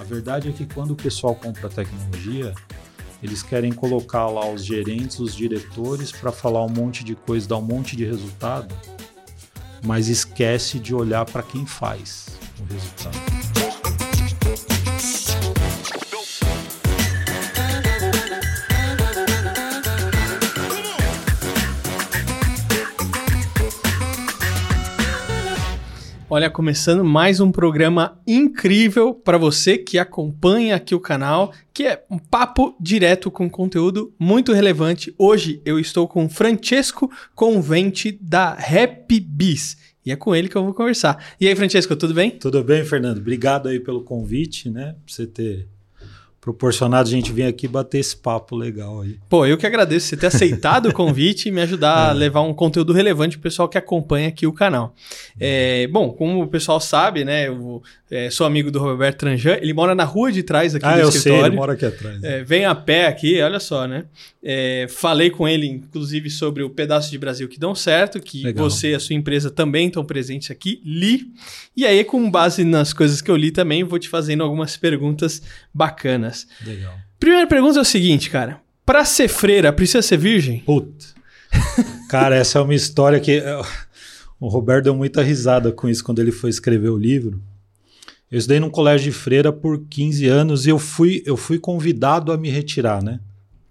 A verdade é que quando o pessoal compra tecnologia, eles querem colocar lá os gerentes, os diretores para falar um monte de coisa, dar um monte de resultado, mas esquece de olhar para quem faz o resultado. Olha, começando mais um programa incrível para você que acompanha aqui o canal, que é um papo direto com conteúdo muito relevante. Hoje eu estou com Francesco Convente da Happy Bees. E é com ele que eu vou conversar. E aí, Francesco, tudo bem? Tudo bem, Fernando. Obrigado aí pelo convite, né? Pra você ter proporcionado a gente vir aqui bater esse papo legal aí. Pô, eu que agradeço você ter aceitado o convite e me ajudar é. a levar um conteúdo relevante para o pessoal que acompanha aqui o canal. É, bom, como o pessoal sabe, né, eu é, sou amigo do Roberto Tranjan, ele mora na rua de trás aqui ah, do eu escritório. Sei, ele mora aqui atrás. É, vem a pé aqui, olha só, né? É, falei com ele, inclusive, sobre o pedaço de Brasil que dão certo, que Legal. você e a sua empresa também estão presentes aqui, li. E aí, com base nas coisas que eu li também, vou te fazendo algumas perguntas bacanas. Legal. Primeira pergunta é o seguinte, cara. Pra ser freira, precisa ser virgem? Puta. cara, essa é uma história que... Eh, o Roberto deu muita risada com isso quando ele foi escrever o livro. Eu estudei num colégio de freira por 15 anos e eu fui, eu fui convidado a me retirar, né?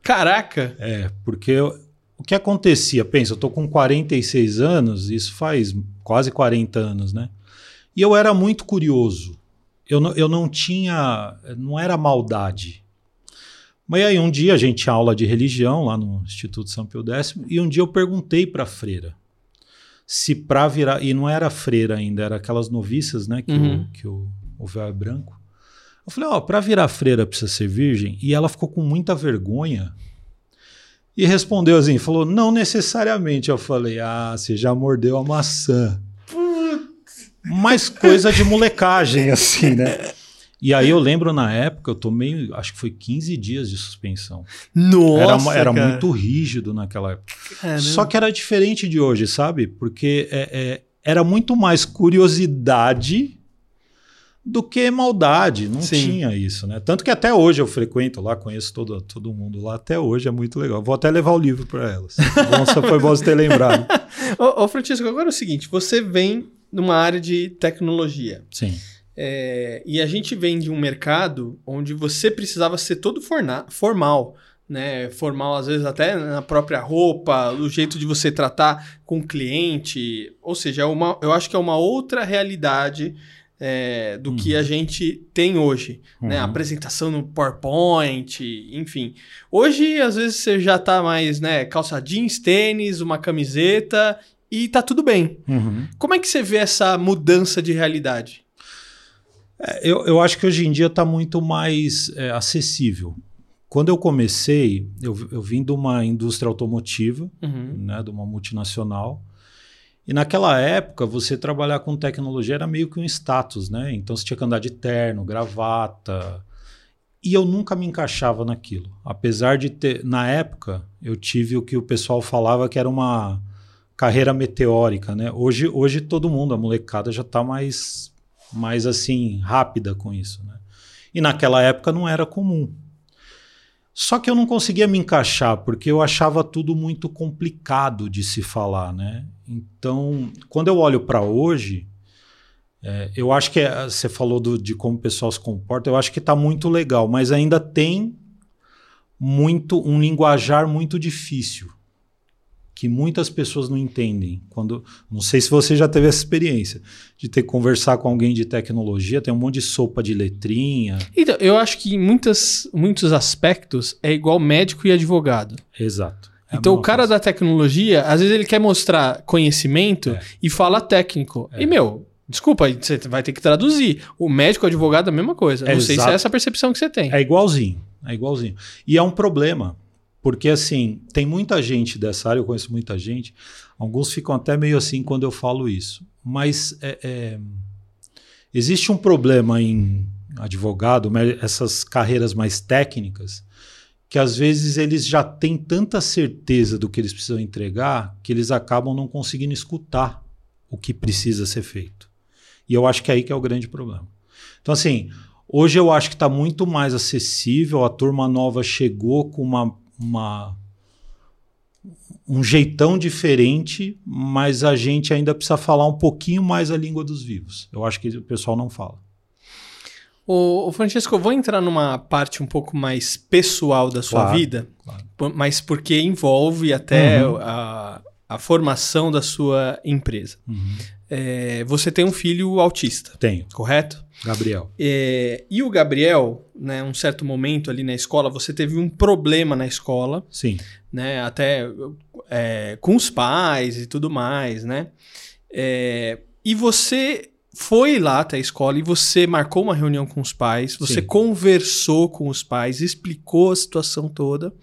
Caraca! É, porque eu, o que acontecia? Pensa, eu tô com 46 anos, isso faz quase 40 anos, né? E eu era muito curioso. Eu não, eu não tinha. Não era maldade. Mas aí um dia a gente tinha aula de religião lá no Instituto São Pio X, e um dia eu perguntei para a freira se para virar. E não era freira ainda, era aquelas noviças, né? Que, uhum. o, que o, o véu é branco. Eu falei, ó, oh, para virar freira precisa ser virgem? E ela ficou com muita vergonha e respondeu assim, falou, não necessariamente. Eu falei, ah, você já mordeu a maçã. Mas coisa de molecagem, assim, né? E aí eu lembro na época, eu tomei, acho que foi 15 dias de suspensão. Nossa! Era, era muito rígido naquela época. Caramba. Só que era diferente de hoje, sabe? Porque é, é, era muito mais curiosidade do que maldade. Não Sim. tinha isso, né? Tanto que até hoje eu frequento lá, conheço todo, todo mundo lá. Até hoje é muito legal. Vou até levar o livro para elas. Nossa, foi bom você ter lembrado. ô, ô, Francisco, agora é o seguinte: você vem numa área de tecnologia. Sim. É, e a gente vem de um mercado onde você precisava ser todo formal. Né, formal às vezes até na própria roupa, o jeito de você tratar com o cliente, ou seja, é uma, eu acho que é uma outra realidade é, do uhum. que a gente tem hoje. Né? Uhum. Né? Apresentação no PowerPoint, enfim. Hoje, às vezes, você já tá mais, né? Calça jeans, tênis, uma camiseta e tá tudo bem. Uhum. Como é que você vê essa mudança de realidade? É, eu, eu acho que hoje em dia está muito mais é, acessível. Quando eu comecei, eu, eu vim de uma indústria automotiva, uhum. né, de uma multinacional, e naquela época, você trabalhar com tecnologia era meio que um status, né? Então você tinha que andar de terno, gravata. E eu nunca me encaixava naquilo. Apesar de ter, na época, eu tive o que o pessoal falava que era uma carreira meteórica, né? Hoje, hoje todo mundo, a molecada já está mais, mais assim, rápida com isso, né? E naquela época não era comum. Só que eu não conseguia me encaixar, porque eu achava tudo muito complicado de se falar, né? Então, quando eu olho para hoje, é, eu acho que é, você falou do, de como o pessoal se comporta, eu acho que está muito legal, mas ainda tem muito um linguajar muito difícil que muitas pessoas não entendem. Quando, não sei se você já teve essa experiência de ter que conversar com alguém de tecnologia, tem um monte de sopa de letrinha. Então, eu acho que em muitas, muitos aspectos é igual médico e advogado. Exato. É então, o cara coisa. da tecnologia, às vezes ele quer mostrar conhecimento é. e fala técnico. É. E, meu, desculpa, você vai ter que traduzir. O médico, o advogado, a mesma coisa. Não sei se é essa percepção que você tem. É igualzinho. É igualzinho. E é um problema. Porque, assim, tem muita gente dessa área, eu conheço muita gente, alguns ficam até meio assim quando eu falo isso. Mas é, é, existe um problema em advogado, essas carreiras mais técnicas, que às vezes eles já têm tanta certeza do que eles precisam entregar que eles acabam não conseguindo escutar o que precisa ser feito. E eu acho que é aí que é o grande problema. Então, assim, Hoje eu acho que está muito mais acessível, a turma nova chegou com uma, uma, um jeitão diferente, mas a gente ainda precisa falar um pouquinho mais a língua dos vivos. Eu acho que o pessoal não fala. O, Francisco, eu vou entrar numa parte um pouco mais pessoal da sua Claro, vida, claro. mas porque envolve até Uhum. a, a formação da sua empresa. Uhum. É, você tem um filho autista, Tenho, correto? Gabriel. É, e o Gabriel, né, um certo momento ali na escola, você teve um problema na escola, Sim, né, até é, com os pais e tudo mais, né? É, e você foi lá até a escola e você marcou uma reunião com os pais, você Sim. conversou com os pais, explicou a situação toda.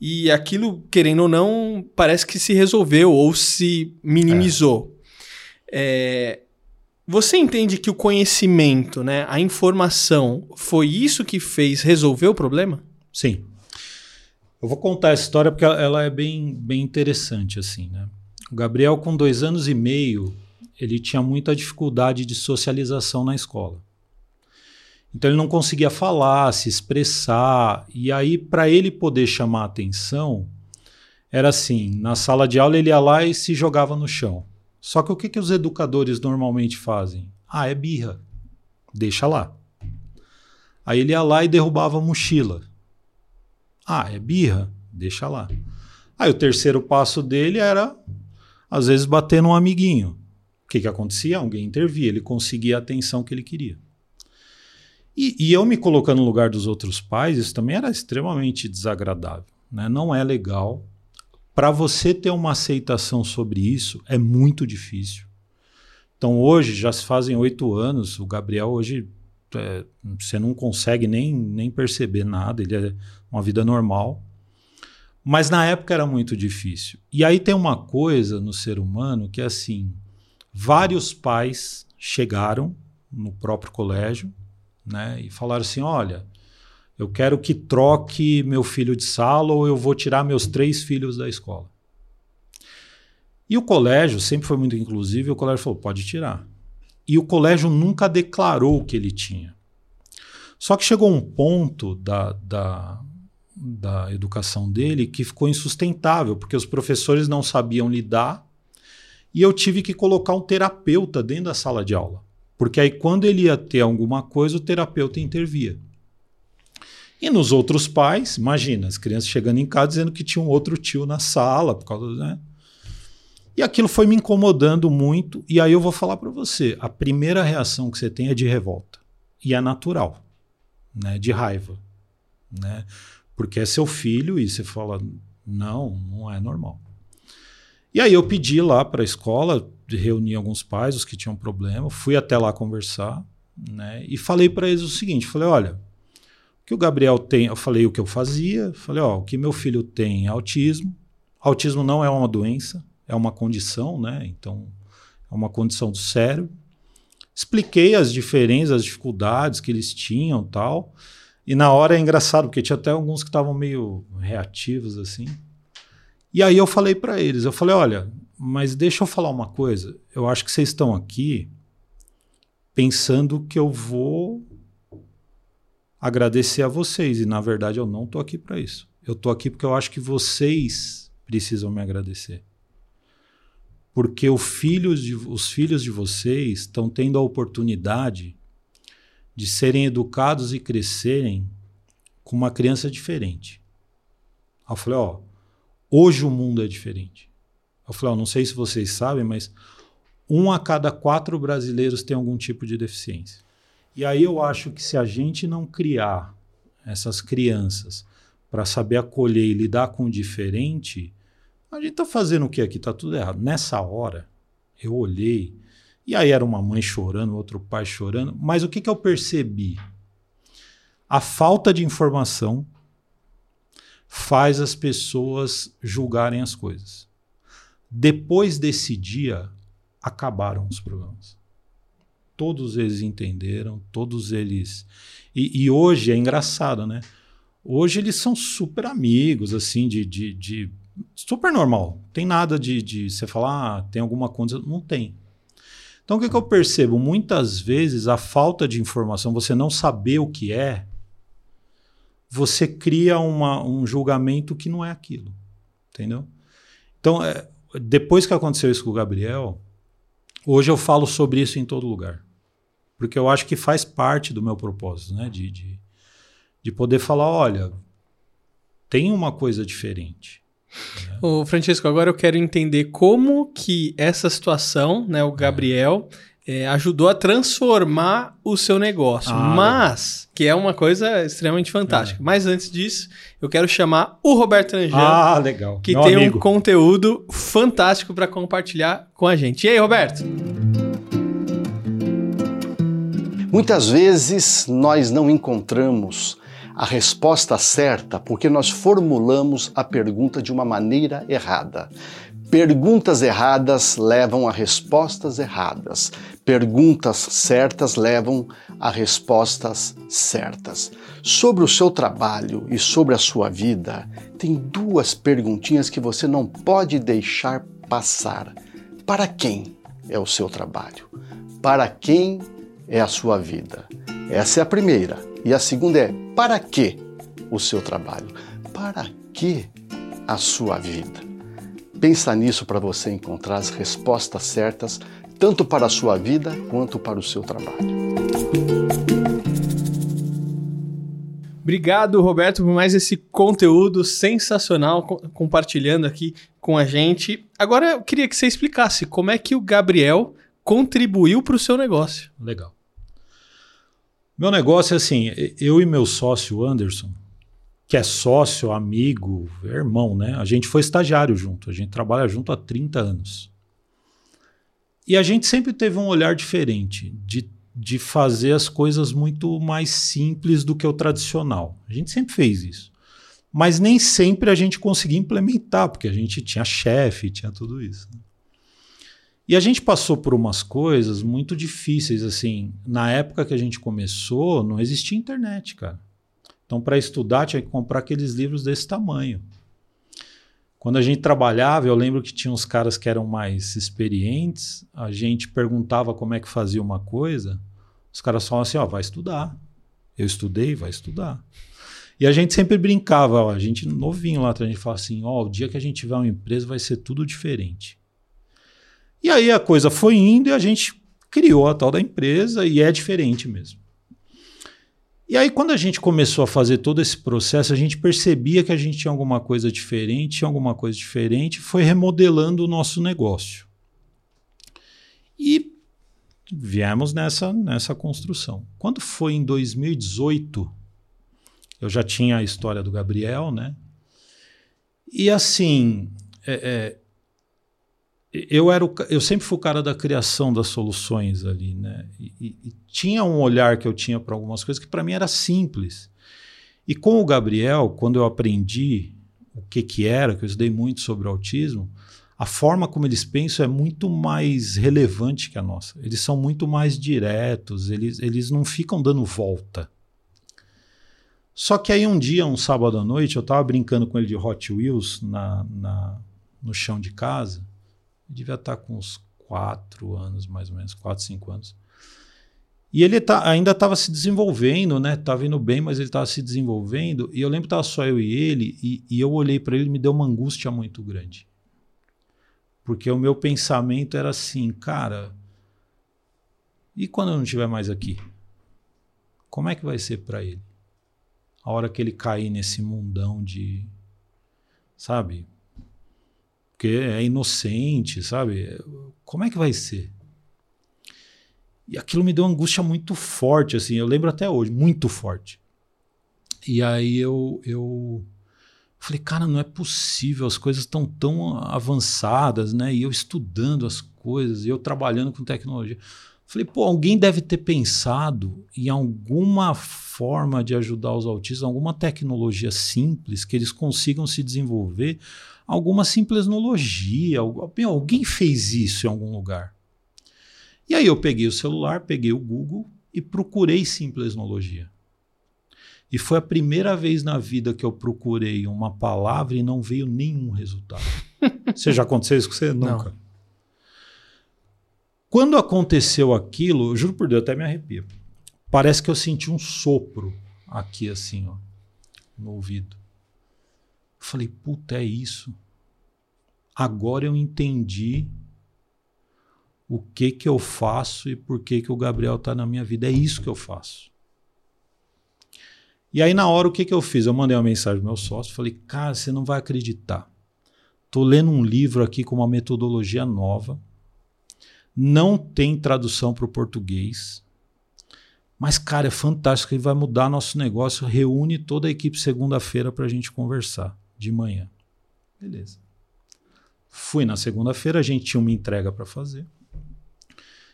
E aquilo, querendo ou não, parece que se resolveu ou se minimizou. É, você entende que o conhecimento, né, a informação, foi isso que fez resolver o problema? sim. Eu vou contar essa história porque ela- é bem, bem interessante, assim, né? O Gabriel, com dois anos e meio, ele tinha muita dificuldade de socialização na escola. Então ele não conseguia falar, se expressar, e aí para ele poder chamar atenção, era assim, na sala de aula ele ia lá e se jogava no chão. Só que o que, que os educadores normalmente fazem? Ah, é birra. Deixa lá. Aí ele ia lá e derrubava a mochila. Ah, é birra? Deixa lá. Aí o terceiro passo dele era, às vezes, bater num amiguinho. O que, que acontecia? Alguém intervia, ele conseguia a atenção que ele queria. E, e eu me colocando no lugar dos outros pais, isso também era extremamente desagradável. Né? Não é legal. Para você ter uma aceitação sobre isso, é muito difícil. Então, hoje, já se fazem oito anos, o Gabriel hoje é, você não consegue nem, nem perceber nada, ele é uma vida normal. Mas na época era muito difícil. E aí tem uma coisa no ser humano que é assim: vários pais chegaram no próprio colégio né, e falaram assim: olha, eu quero que troque meu filho de sala ou eu vou tirar meus três filhos da escola. E o colégio sempre foi muito inclusivo, e o colégio falou: pode tirar. E o colégio nunca declarou o que ele tinha. Só que chegou um ponto da, da, da educação dele que ficou insustentável, porque os professores não sabiam lidar e eu tive que colocar um terapeuta dentro da sala de aula. Porque aí, quando ele ia ter alguma coisa, o terapeuta intervia. E nos outros pais, imagina, as crianças chegando em casa dizendo que tinha um outro tio na sala, por causa, né? E aquilo foi me incomodando muito. E aí eu vou falar para você: a primeira reação que você tem é de revolta. E é natural, né? de raiva. Né? Porque é seu filho e você fala: não, não é normal. E aí eu pedi lá para a escola, reuni alguns pais, os que tinham problema, fui até lá conversar né? e falei para eles o seguinte: falei, olha, que o Gabriel tem, eu falei o que eu fazia, falei, ó, o que meu filho tem é autismo. Autismo não é uma doença, é uma condição, né? Então, é uma condição do cérebro. Expliquei as diferenças, as dificuldades que eles tinham tal. E na hora é engraçado, porque tinha até alguns que estavam meio reativos assim. E aí eu falei para eles, eu falei, olha, mas deixa eu falar uma coisa. Eu acho que vocês estão aqui pensando que eu vou agradecer a vocês e na verdade eu não tô aqui para isso. Eu tô aqui porque eu acho que vocês precisam me agradecer porque filho de, os filhos de vocês estão tendo a oportunidade de serem educados e crescerem com uma criança diferente. Eu falei, ó, hoje o mundo é diferente. Eu falei, ó, não sei se vocês sabem, mas um a cada quatro brasileiros tem algum tipo de deficiência. E aí eu acho que se a gente não criar essas crianças para saber acolher e lidar com o diferente, a gente tá fazendo o que aqui? Tá tudo errado. Nessa hora, eu olhei, e aí era uma mãe chorando, outro pai chorando, mas o que, que eu percebi? A falta de informação faz as pessoas julgarem as coisas. Depois desse dia, acabaram os problemas. Todos eles entenderam, todos eles. E, e hoje é engraçado, né? Hoje eles são super amigos, assim, de, de, de super normal. Tem nada de, de você falar, ah, tem alguma coisa. Não tem. Então, o que, que eu percebo? Muitas vezes a falta de informação, você não saber o que é, você cria uma, um julgamento que não é aquilo. Entendeu? Então, é, depois que aconteceu isso com o Gabriel, hoje eu falo sobre isso em todo lugar. Porque eu acho que faz parte do meu propósito, né? De, de, de poder falar: olha, tem uma coisa diferente. Né? Ô, Francisco, agora eu quero entender como que essa situação, né, o Gabriel, é, ajudou a transformar o seu negócio. Ah, Mas, que é uma coisa extremamente fantástica. É. Mas antes disso, eu quero chamar o Roberto Anjano. Ah, legal. Que Meu tem amigo. um conteúdo fantástico para compartilhar com a gente. E aí, Roberto? Muitas vezes nós não encontramos a resposta certa porque nós formulamos a pergunta de uma maneira errada. Perguntas erradas levam a respostas erradas. Perguntas certas levam a respostas certas. Sobre o seu trabalho e sobre a sua vida, tem duas perguntinhas que você não pode deixar passar. Para quem é o seu trabalho? Para quem é a sua vida? Essa é a primeira. E a segunda é: para que o seu trabalho? Para que a sua vida? Pensa nisso para você encontrar as respostas certas, tanto para a sua vida quanto para o seu trabalho. Obrigado, Roberto, por mais esse conteúdo sensacional compartilhando aqui com a gente. Agora eu queria que você explicasse como é que o Gabriel contribuiu para o seu negócio. Legal. Meu negócio é assim, eu e meu sócio Anderson, que é sócio, amigo, irmão, né? A gente foi estagiário junto, a gente trabalha junto há 30 anos. E a gente sempre teve um olhar diferente de, de fazer as coisas muito mais simples do que o tradicional. A gente sempre fez isso. Mas nem sempre a gente conseguia implementar, porque a gente tinha chefe, tinha tudo isso. Né? E a gente passou por umas coisas muito difíceis, assim. Na época que a gente começou, não existia internet, cara. Então, para estudar, tinha que comprar aqueles livros desse tamanho. Quando a gente trabalhava, eu lembro que tinha uns caras que eram mais experientes, a gente perguntava como é que fazia uma coisa, os caras falavam assim: ó, vai estudar. Eu estudei, vai estudar. E a gente sempre brincava, ó, a gente novinho lá, a gente falava assim: ó, o dia que a gente tiver uma empresa vai ser tudo diferente. E aí a coisa foi indo e a gente criou a tal da empresa e é diferente mesmo. E aí, quando a gente começou a fazer todo esse processo, a gente percebia que a gente tinha alguma coisa diferente, tinha alguma coisa diferente, foi remodelando o nosso negócio. E viemos nessa, nessa construção. Quando foi em 2018, eu já tinha a história do Gabriel, né? E assim, é, é, eu era o, eu sempre fui o cara da criação das soluções ali, né? E, e, tinha um olhar que eu tinha para algumas coisas que para mim era simples. E com o Gabriel, quando eu aprendi o que que era, que eu estudei muito sobre o autismo, a forma como eles pensam é muito mais relevante que a nossa. Eles são muito mais diretos, eles, eles não ficam dando volta. Só que aí um dia, um sábado à noite, eu estava brincando com ele de Hot Wheels na, na, no chão de casa devia estar com uns quatro anos, mais ou menos, quatro, cinco anos. E ele tá, ainda estava se desenvolvendo, né? Tava indo bem, mas ele estava se desenvolvendo. E eu lembro que estava só eu e ele, e, e eu olhei para ele e me deu uma angústia muito grande. Porque o meu pensamento era assim, cara, e quando eu não estiver mais aqui? Como é que vai ser para ele? A hora que ele cair nesse mundão de, sabe, porque é inocente, sabe? Como é que vai ser? E aquilo me deu uma angústia muito forte, assim, eu lembro até hoje, muito forte. E aí eu, eu falei, cara, não é possível, as coisas estão tão avançadas, né? E eu estudando as coisas, e eu trabalhando com tecnologia. Falei, pô, alguém deve ter pensado em alguma forma de ajudar os autistas, alguma tecnologia simples que eles consigam se desenvolver alguma simplesnologia. Alguém fez isso em algum lugar. E aí eu peguei o celular, peguei o Google e procurei simplesnologia. E foi a primeira vez na vida que eu procurei uma palavra e não veio nenhum resultado. você já aconteceu isso com você? Nunca. Não. Quando aconteceu aquilo, juro por Deus, até me arrepio. Parece que eu senti um sopro aqui, assim, ó, no ouvido. Falei, puta, é isso. Agora eu entendi o que que eu faço e por que que o Gabriel está na minha vida. É isso que eu faço. E aí, na hora, o que, que eu fiz? Eu mandei uma mensagem pro meu sócio, falei, cara, você não vai acreditar. Tô lendo um livro aqui com uma metodologia nova. Não tem tradução para o português. Mas, cara, é fantástico, ele vai mudar nosso negócio. Reúne toda a equipe segunda-feira para a gente conversar de manhã. Beleza. Fui na segunda-feira, a gente tinha uma entrega para fazer.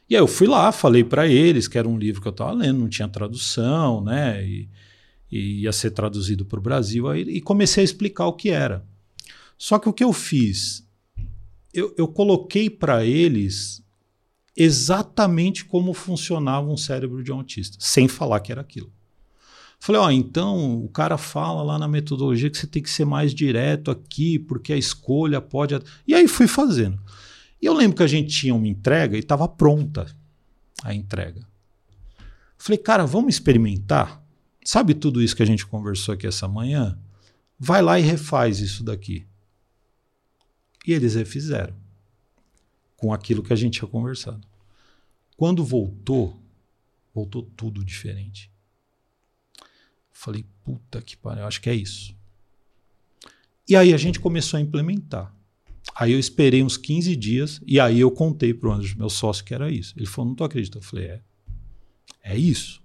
E aí eu fui lá, falei para eles que era um livro que eu estava lendo, não tinha tradução, né? E, e ia ser traduzido para o Brasil. Aí, e comecei a explicar o que era. Só que o que eu fiz? Eu, eu coloquei para eles exatamente como funcionava um cérebro de um autista, sem falar que era aquilo. Falei, ó, então o cara fala lá na metodologia que você tem que ser mais direto aqui, porque a escolha pode. E aí fui fazendo. E eu lembro que a gente tinha uma entrega e estava pronta a entrega. Falei, cara, vamos experimentar? Sabe tudo isso que a gente conversou aqui essa manhã? Vai lá e refaz isso daqui. E eles refizeram com aquilo que a gente tinha conversado. Quando voltou, voltou tudo diferente. Falei, puta que pariu, acho que é isso. E aí a gente começou a implementar. Aí eu esperei uns 15 dias e aí eu contei para o André, meu sócio, que era isso. Ele falou, não tô acreditando. Eu falei, é, é isso.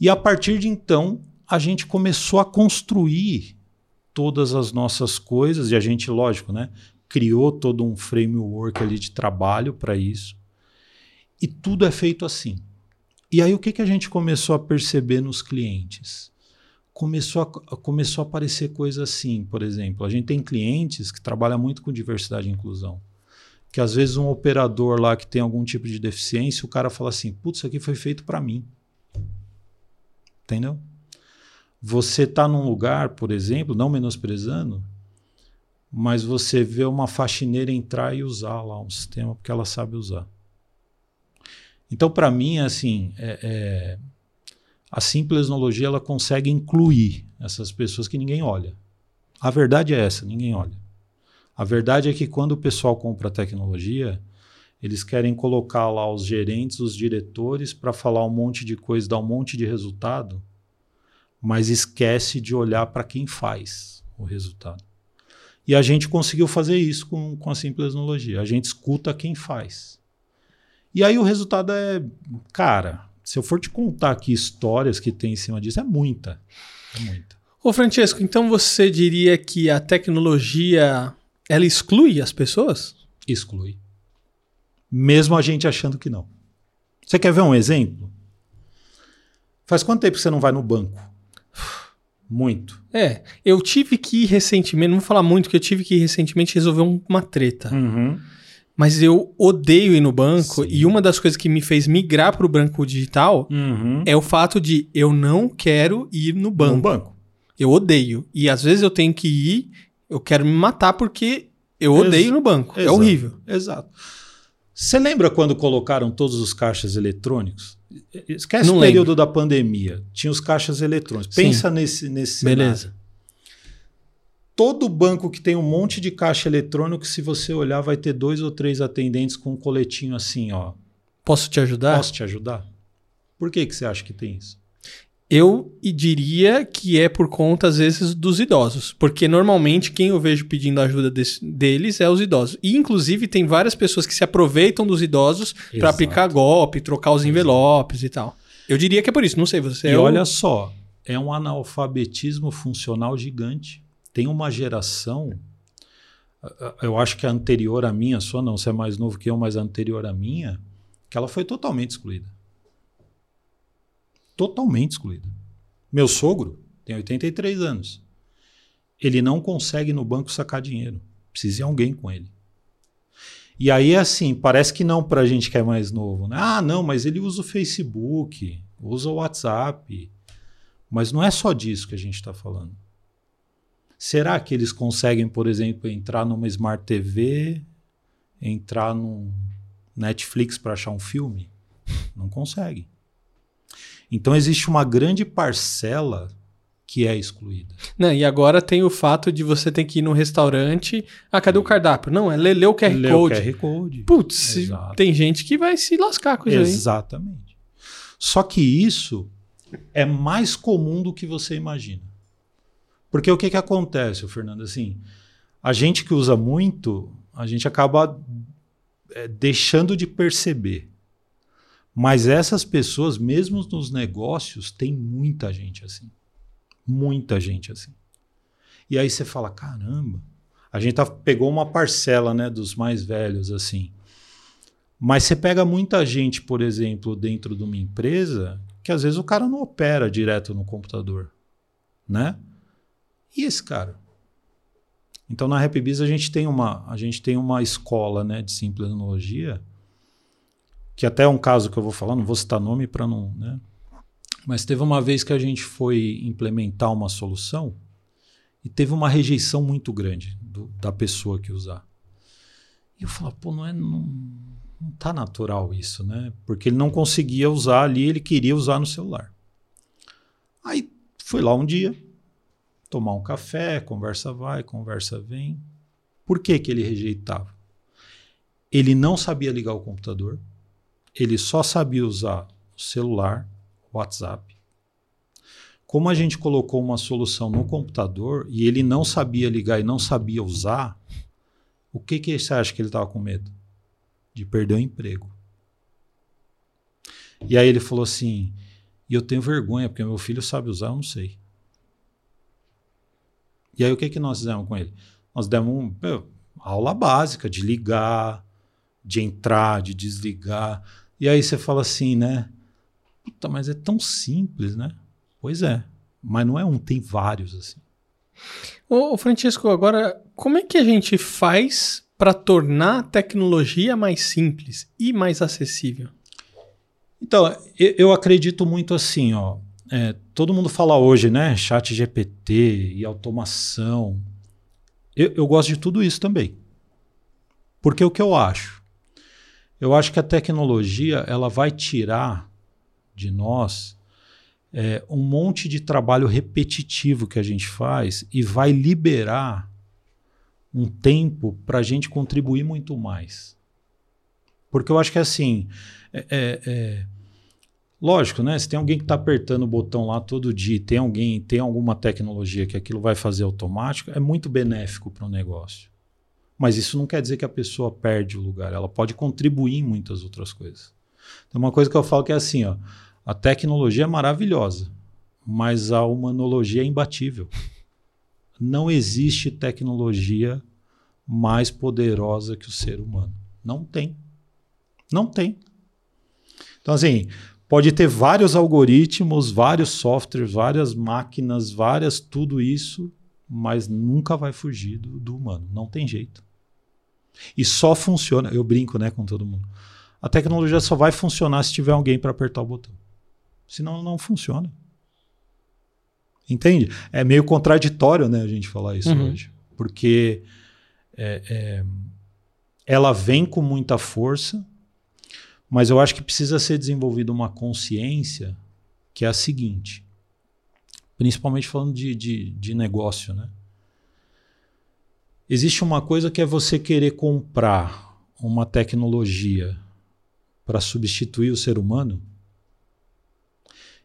E a partir de então, a gente começou a construir todas as nossas coisas e a gente, lógico, né, criou todo um framework ali de trabalho para isso. E tudo é feito assim. E aí o que, que a gente começou a perceber nos clientes? Começou a, começou a aparecer coisa assim, por exemplo. A gente tem clientes que trabalham muito com diversidade e inclusão. Que às vezes um operador lá que tem algum tipo de deficiência, o cara fala assim: putz, isso aqui foi feito para mim. Entendeu? Você está num lugar, por exemplo, não menosprezando, mas você vê uma faxineira entrar e usar lá um sistema porque ela sabe usar. Então, para mim, assim, é, é a simplesnologia ela consegue incluir essas pessoas que ninguém olha. A verdade é essa, ninguém olha. A verdade é que quando o pessoal compra tecnologia, eles querem colocar lá os gerentes, os diretores para falar um monte de coisa, dar um monte de resultado, mas esquece de olhar para quem faz o resultado. E a gente conseguiu fazer isso com, com a simplesnologia. A gente escuta quem faz. E aí o resultado é, cara, se eu for te contar aqui histórias que tem em cima disso, é muita. É muita. Ô Francesco, então você diria que a tecnologia ela exclui as pessoas? Exclui. Mesmo a gente achando que não. Você quer ver um exemplo? Faz quanto tempo que você não vai no banco? Muito. É, eu tive que ir recentemente, não vou falar muito, que eu tive que ir recentemente resolver uma treta. Uhum. Mas eu odeio ir no banco Sim. e uma das coisas que me fez migrar para o banco digital uhum. é o fato de eu não quero ir no banco. No banco. Eu odeio. E às vezes eu tenho que ir, eu quero me matar porque eu odeio Ex no banco. É Exato. É horrível. Exato. Você lembra quando colocaram todos os caixas eletrônicos? Esquece não o período lembro. da pandemia. Tinha os caixas eletrônicos. Pensa Sim. nesse, nesse Beleza. Cenário todo banco que tem um monte de caixa eletrônico, se você olhar, vai ter dois ou três atendentes com um coletinho assim, ó. Posso te ajudar? Posso te ajudar? Por que, que você acha que tem isso? Eu diria que é por conta, às vezes, dos idosos. Porque normalmente quem eu vejo pedindo ajuda desse, deles é os idosos. E, inclusive, tem várias pessoas que se aproveitam dos idosos para aplicar golpe, trocar os envelopes Exato. e tal. Eu diria que é por isso, não sei, você e é olha o... só, é um analfabetismo funcional gigante tem uma geração, eu acho que a anterior à minha, sua não, você é mais novo que eu, mas a anterior à minha, que ela foi totalmente excluída. Totalmente excluída. Meu sogro tem 83 anos. Ele não consegue no banco sacar dinheiro. Precisa de alguém com ele. E aí, assim, parece que não para a gente que é mais novo. Né? Ah, não, mas ele usa o Facebook, usa o WhatsApp. Mas não é só disso que a gente está falando. Será que eles conseguem, por exemplo, entrar numa Smart TV, entrar num, Netflix para achar um filme? Não consegue. Então existe uma grande parcela que é excluída. Não, e agora tem o fato de você ter que ir num restaurante. Ah, cadê o cardápio? Não, é ler, ler o QR Lê Code. o QR Code. Putz, Exato. tem gente que vai se lascar com isso aí. Exatamente. Só que isso é mais comum do que você imagina. Porque o que, que acontece, Fernando? Assim, a gente que usa muito, a gente acaba é, deixando de perceber. Mas essas pessoas, mesmo nos negócios, tem muita gente assim. Muita gente assim. E aí você fala, caramba, a gente tá, pegou uma parcela né, dos mais velhos assim. Mas você pega muita gente, por exemplo, dentro de uma empresa, que às vezes o cara não opera direto no computador, né? E esse cara? Então na RapBiz a gente tem uma, a gente tem uma escola, né, de simples tecnologia, que até é um caso que eu vou falar, não vou citar nome para não, né? Mas teve uma vez que a gente foi implementar uma solução e teve uma rejeição muito grande do, da pessoa que usar. E eu falava, pô, não é, não, não tá natural isso, né? Porque ele não conseguia usar ali, ele queria usar no celular. Aí fui lá um dia, tomar um café, conversa vai, conversa vem. Por que, que ele rejeitava? Ele não sabia ligar o computador, ele só sabia usar o celular, o WhatsApp. Como a gente colocou uma solução no computador e ele não sabia ligar e não sabia usar, o que, que você acha que ele estava com medo? De perder o emprego. E aí ele falou assim: e eu tenho vergonha, porque meu filho sabe usar, eu não sei. E aí o que, que nós fizemos com ele? Nós demos um, meu, aula básica de ligar, de entrar, de desligar. E aí você fala assim, né? Puta, mas é tão simples, né? Pois é. Mas não é um, tem vários assim. Ô, Francisco, agora, como é que a gente faz para tornar a tecnologia mais simples e mais acessível? Então, eu, eu acredito muito assim, ó. É, todo mundo fala hoje, né? Chat GPT e automação. Eu, eu gosto de tudo isso também. Porque o que eu acho? Eu acho que a tecnologia ela vai tirar de nós é, um monte de trabalho repetitivo que a gente faz e vai liberar um tempo para a gente contribuir muito mais. Porque eu acho que assim, é, é, é, lógico, né? Se tem alguém que está apertando o botão lá todo dia, tem alguém, tem alguma tecnologia que aquilo vai fazer automático, é muito benéfico para o negócio. Mas isso não quer dizer que a pessoa perde o lugar, ela pode contribuir em muitas outras coisas. Tem uma coisa que eu falo que é assim, ó, a tecnologia é maravilhosa, mas a humanologia é imbatível. Não existe tecnologia mais poderosa que o ser humano. Não tem. Não tem. Então, assim, pode ter vários algoritmos, vários softwares, várias máquinas, várias, tudo isso, mas nunca vai fugir do, do humano. Não tem jeito. E só funciona, eu brinco né, com todo mundo. A tecnologia só vai funcionar se tiver alguém para apertar o botão. Senão não funciona. Entende? É meio contraditório né, a gente falar isso Uhum. hoje. Porque é, é, ela vem com muita força, mas eu acho que precisa ser desenvolvida uma consciência que é a seguinte. Principalmente falando de, de, de negócio, né? Existe uma coisa que é você querer comprar uma tecnologia para substituir o ser humano,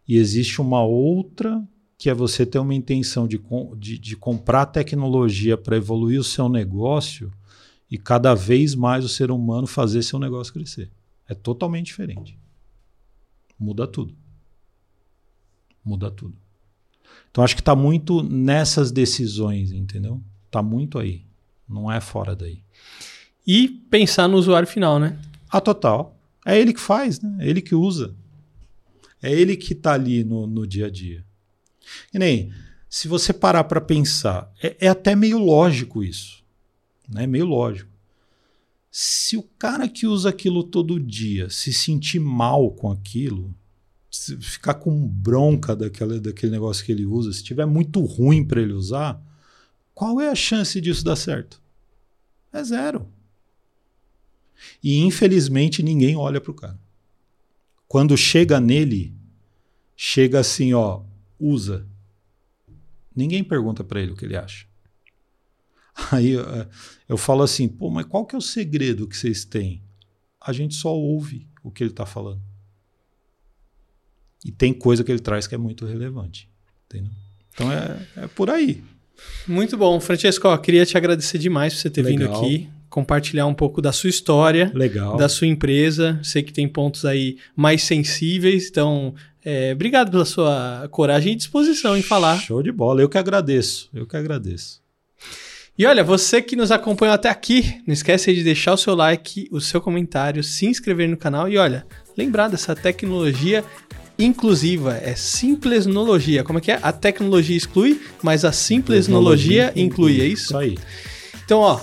e existe uma outra que é você ter uma intenção de, de, de comprar tecnologia para evoluir o seu negócio e cada vez mais o ser humano fazer seu negócio crescer. É totalmente diferente. Muda tudo. Muda tudo. Então acho que está muito nessas decisões, entendeu? Está muito aí. Não é fora daí. E pensar no usuário final, né? Ah, total. É ele que faz, né? É ele que usa. É ele que está ali no, no dia a dia. E nem, se você parar para pensar, é, é até meio lógico isso. Né? Meio lógico. Se o cara que usa aquilo todo dia se sentir mal com aquilo, ficar com bronca daquela, daquele negócio que ele usa, se tiver muito ruim para ele usar, qual é a chance disso dar certo? É zero. E infelizmente ninguém olha para o cara. Quando chega nele, chega assim, ó, usa. Ninguém pergunta para ele o que ele acha. Aí eu, eu falo assim, pô, mas qual que é o segredo que vocês têm? A gente só ouve o que ele está falando. E tem coisa que ele traz que é muito relevante. Entendeu? Então é, é por aí. Muito bom. Francesco, ó, queria te agradecer demais por você ter Legal. vindo aqui, compartilhar um pouco da sua história, Legal. da sua empresa. Sei que tem pontos aí mais sensíveis, então é, obrigado pela sua coragem e disposição em falar. Show de bola. Eu que agradeço. Eu que agradeço. E olha, você que nos acompanhou até aqui, não esquece de deixar o seu like, o seu comentário, se inscrever no canal e olha, lembrar dessa tecnologia inclusiva, é simplesnologia. Como é que é? A tecnologia exclui, mas a simplesnologia inclui, é isso? Isso aí. Então, ó,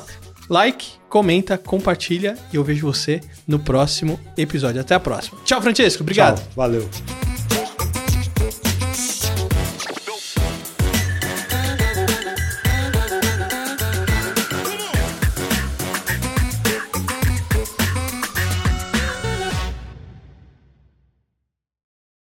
like, comenta, compartilha e eu vejo você no próximo episódio. Até a próxima. Tchau, Francisco. Obrigado. Tchau, valeu.